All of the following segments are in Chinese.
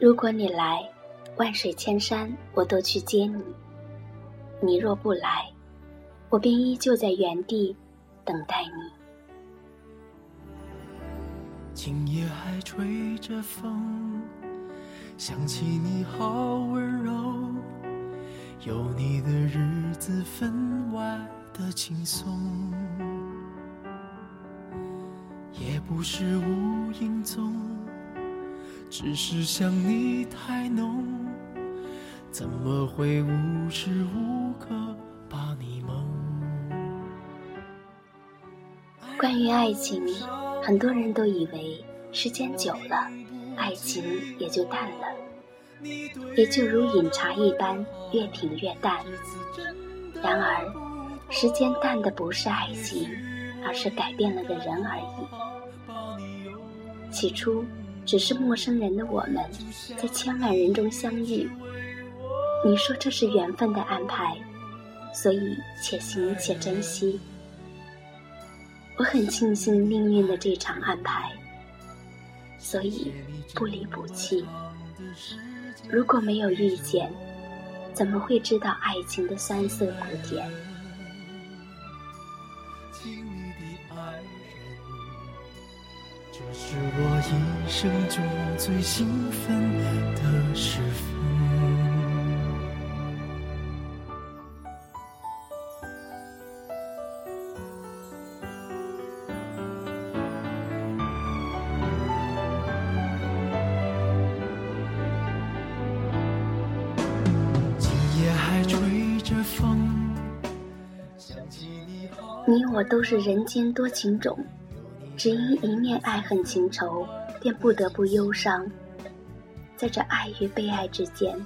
如果你来，万水千山我都去接你；你若不来，我便依旧在原地等待你。今夜还吹着风，想起你好温柔，有你的日子分外的轻松，也不是无影踪，只是想你太浓，怎么会无时无刻把你梦？关于爱情。很多人都以为时间久了，爱情也就淡了，也就如饮茶一般，越品越淡。然而，时间淡的不是爱情，而是改变了个人而已。起初，只是陌生人的我们，在千万人中相遇。你说这是缘分的安排，所以且行且珍惜。我很庆幸命运的这场安排，所以不离不弃。如果没有遇见，怎么会知道爱情的酸涩苦甜？这是我一生中最兴奋的时分。你我都是人间多情种，只因一念爱恨情仇，便不得不忧伤。在这爱与被爱之间，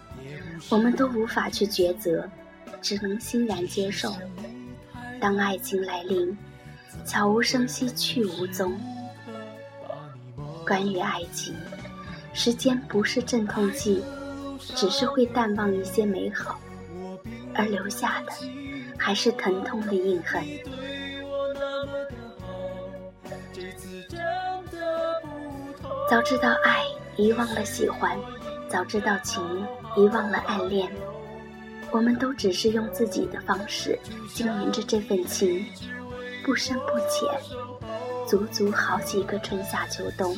我们都无法去抉择，只能欣然接受。当爱情来临，悄无声息去无踪。关于爱情，时间不是镇痛剂，只是会淡忘一些美好，而留下的还是疼痛的印痕。早知道爱，遗忘了喜欢；早知道情，遗忘了暗恋。我们都只是用自己的方式经营着这份情，不深不浅，足足好几个春夏秋冬。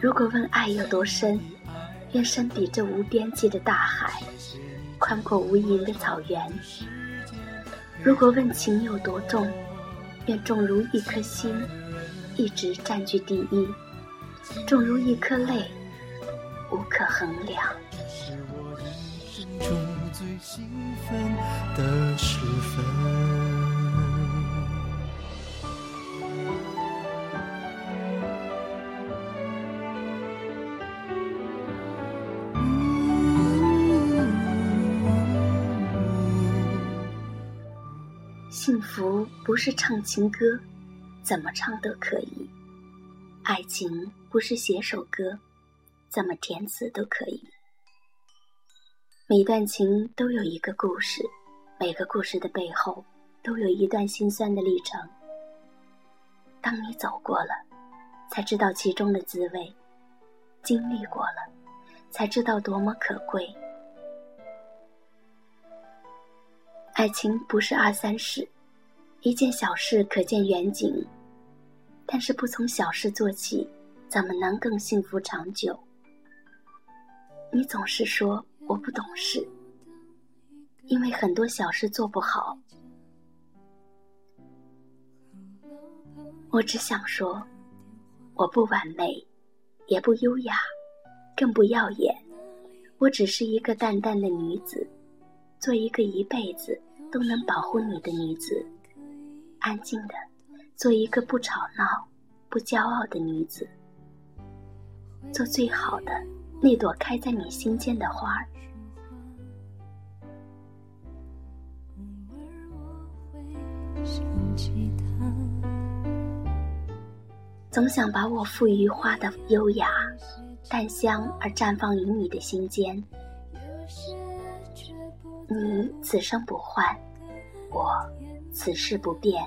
如果问爱有多深，愿深比这无边际的大海，宽阔无垠的草原。如果问情有多重，愿重如一颗心。一直占据第一，重如一颗泪，无可衡量。幸福不是唱情歌。怎么唱都可以，爱情不是写首歌，怎么填词都可以。每段情都有一个故事，每个故事的背后都有一段心酸的历程。当你走过了，才知道其中的滋味；经历过了，才知道多么可贵。爱情不是二三事，一件小事可见远景。但是不从小事做起，怎么能更幸福长久？你总是说我不懂事，因为很多小事做不好。我只想说，我不完美，也不优雅，更不耀眼。我只是一个淡淡的女子，做一个一辈子都能保护你的女子，安静的。做一个不吵闹、不骄傲的女子，做最好的那朵开在你心间的花儿。总想把我赋予花的优雅、淡香而绽放于你的心间。你此生不换，我此世不变。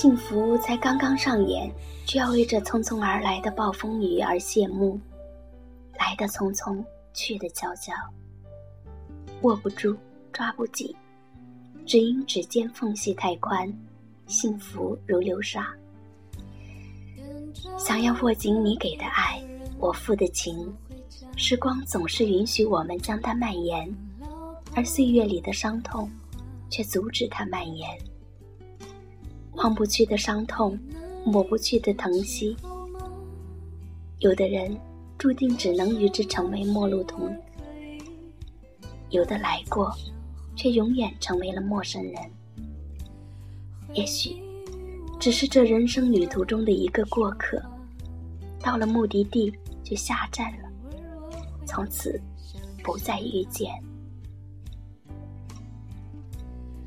幸福才刚刚上演，就要为这匆匆而来的暴风雨而谢幕。来的匆匆，去的悄悄，握不住，抓不紧，只因指尖缝隙太宽，幸福如流沙。想要握紧你给的爱，我付的情，时光总是允许我们将它蔓延，而岁月里的伤痛，却阻止它蔓延。忘不去的伤痛，抹不去的疼惜。有的人注定只能与之成为陌路同，有的来过，却永远成为了陌生人。也许，只是这人生旅途中的一个过客，到了目的地就下站了，从此不再遇见。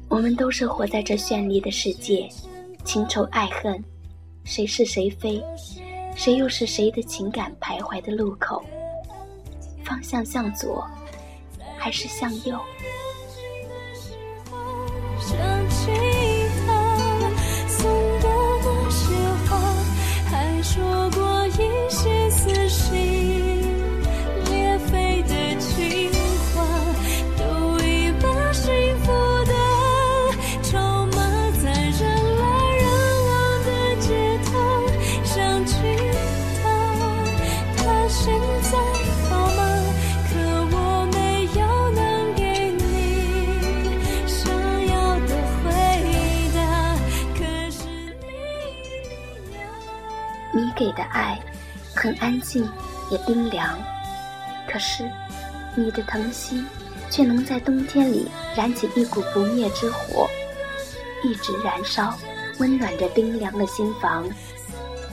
我们都是活在这绚丽的世界。情仇爱恨，谁是谁非，谁又是谁的情感徘徊的路口？方向向左，还是向右？给的爱很安静，也冰凉。可是，你的疼惜却能在冬天里燃起一股不灭之火，一直燃烧，温暖着冰凉的心房，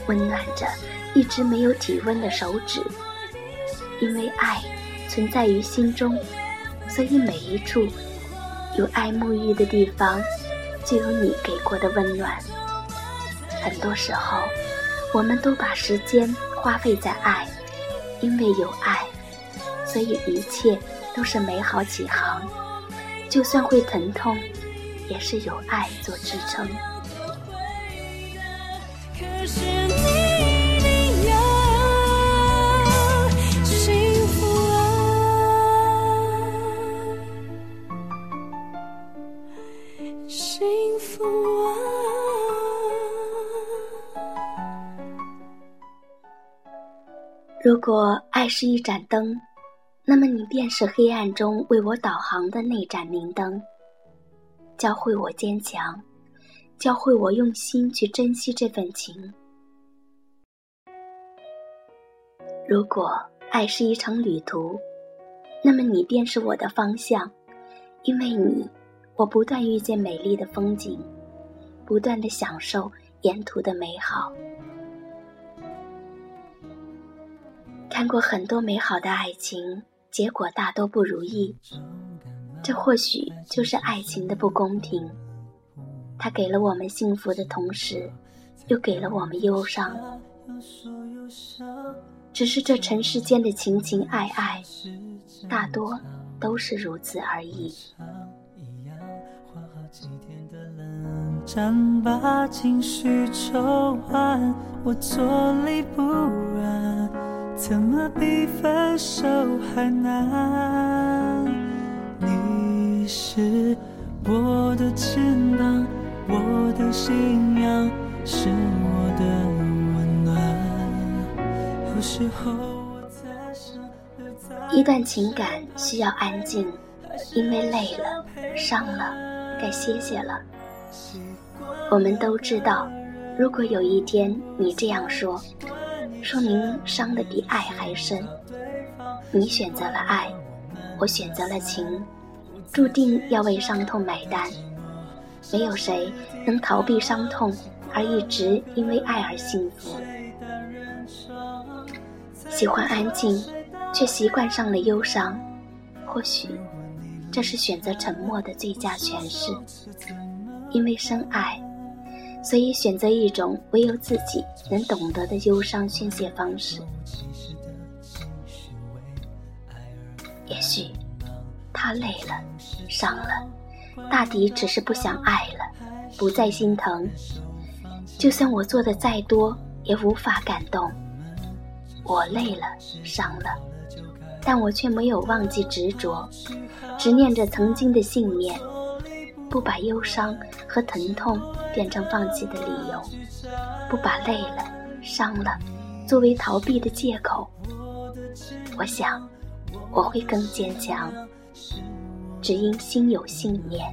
温暖着一直没有体温的手指。因为爱存在于心中，所以每一处有爱沐浴的地方，就有你给过的温暖。很多时候。我们都把时间花费在爱，因为有爱，所以一切都是美好起航。就算会疼痛，也是有爱做支撑。如果爱是一盏灯，那么你便是黑暗中为我导航的那盏明灯，教会我坚强，教会我用心去珍惜这份情。如果爱是一场旅途，那么你便是我的方向，因为你，我不断遇见美丽的风景，不断的享受沿途的美好。看过很多美好的爱情，结果大多不如意。这或许就是爱情的不公平。它给了我们幸福的同时，又给了我们忧伤。只是这尘世间的情情爱爱，大多都是如此而已。把情绪抽完，我坐立不安。怎么比分手还难？你是我的肩膀，我的信仰，是我的温暖。有时候我在想，一段情感需要安静，因为累了、伤了，该歇歇了。我们都知道，如果有一天你这样说。说明伤的比爱还深。你选择了爱，我选择了情，注定要为伤痛买单。没有谁能逃避伤痛，而一直因为爱而幸福。喜欢安静，却习惯上了忧伤。或许，这是选择沉默的最佳诠释。因为深爱，所以选择一种唯有自己能懂得的忧伤宣泄方式。也许，他累了，伤了，大抵只是不想爱了，不再心疼。就算我做的再多，也无法感动。我累了，伤了，但我却没有忘记执着，执念着曾经的信念，不把忧伤和疼痛变成放弃的理由，不把累了、伤了作为逃避的借口。我想，我会更坚强，只因心有信念。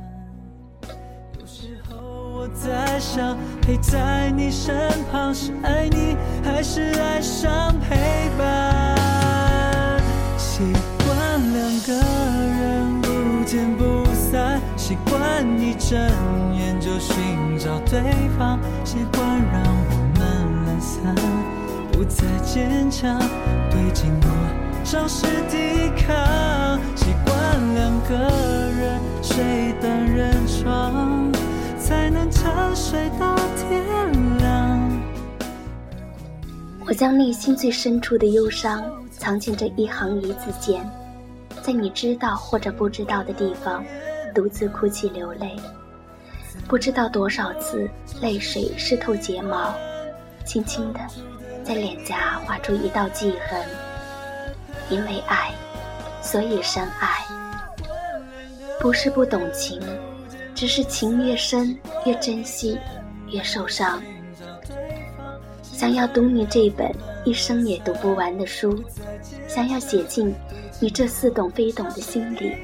我在想，陪在你身旁是爱你，还是爱上陪伴？习惯两个，习惯一睁眼就寻找对方，习惯让我们懒散，不再坚强，对寂寞尝试抵抗。习惯两个人睡单人床。才能睡到天亮。我将内心最深处的忧伤藏进这一行一字间，在你知道或者不知道的地方，独自哭泣流泪。不知道多少次，泪水湿透睫毛，轻轻的在脸颊划出一道记痕。因为爱，所以深爱，不是不懂情。只是情越深，越珍惜，越受伤。想要读你这本一生也读不完的书，想要写进你这似懂非懂的心里，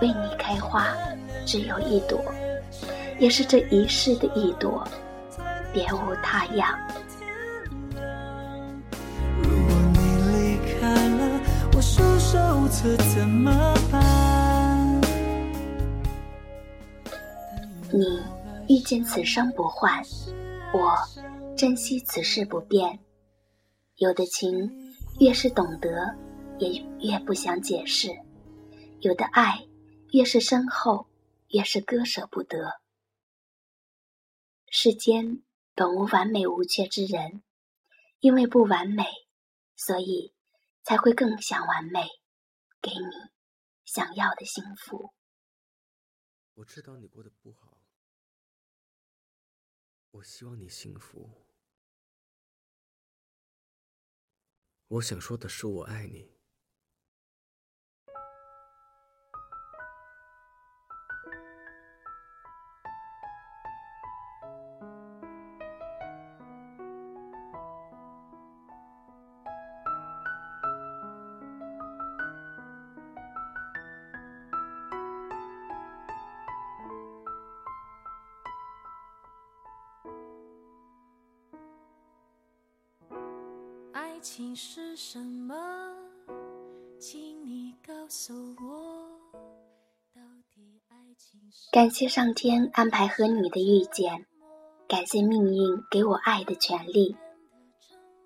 为你开花，只有一朵，也是这一世的一朵，别无他样。如果你离开了，我束手无策怎么办？你遇见此生不换，我珍惜此世不变。有的情越是懂得，也越不想解释；有的爱越是深厚，越是割舍不得。世间本无完美无缺之人，因为不完美，所以才会更想完美，给你想要的幸福。我知道你过得不好。我希望你幸福。我想说的是，我爱你。情是什么？请你告诉我，感谢上天安排和你的遇见，感谢命运给我爱的权利。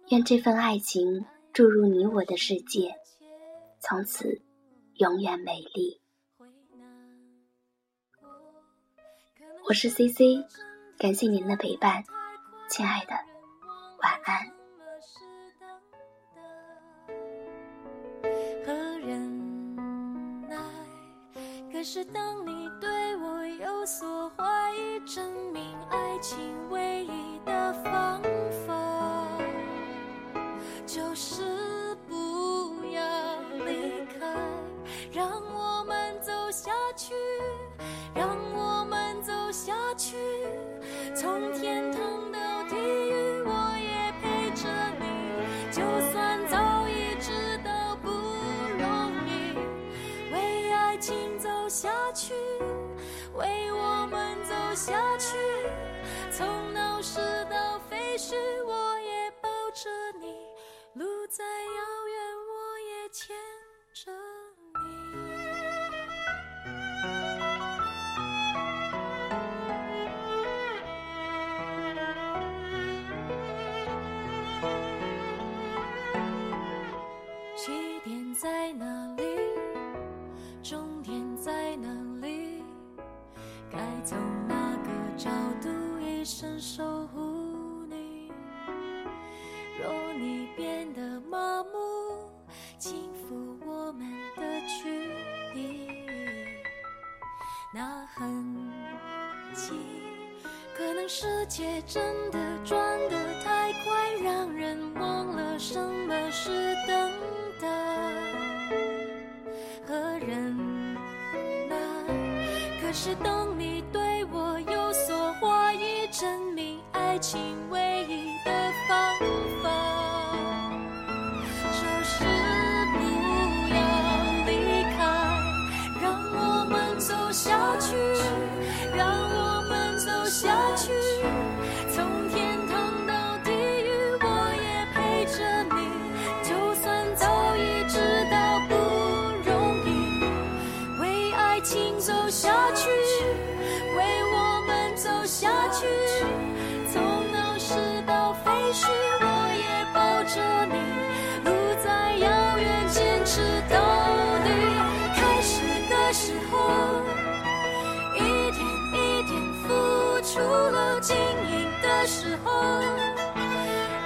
愿这份爱情注入你我的世界，从此永远美丽。我是 C C，感谢您的陪伴，亲爱的，晚安。是当你对我有所怀疑，证明爱情唯一的方法，就是下去，世界真的转得太快，让人忘了什么是等待和忍耐。可是当你对我有所怀疑，证明爱情付出了，经营的时候，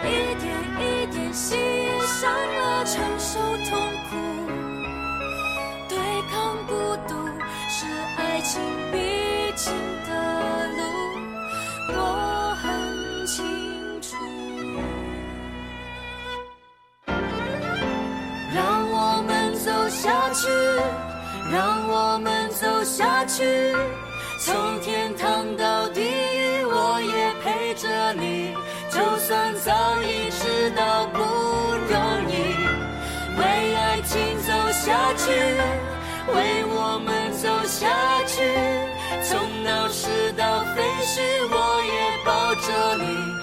一点一点喜上了，承受痛苦。对抗孤独是爱情必经的路，我很清楚。让我们走下去，让我们走下去，从天堂到地，你。就算早已知道不容易。为爱情走下去，为我们走下去，从闹市到废墟，我也抱着你，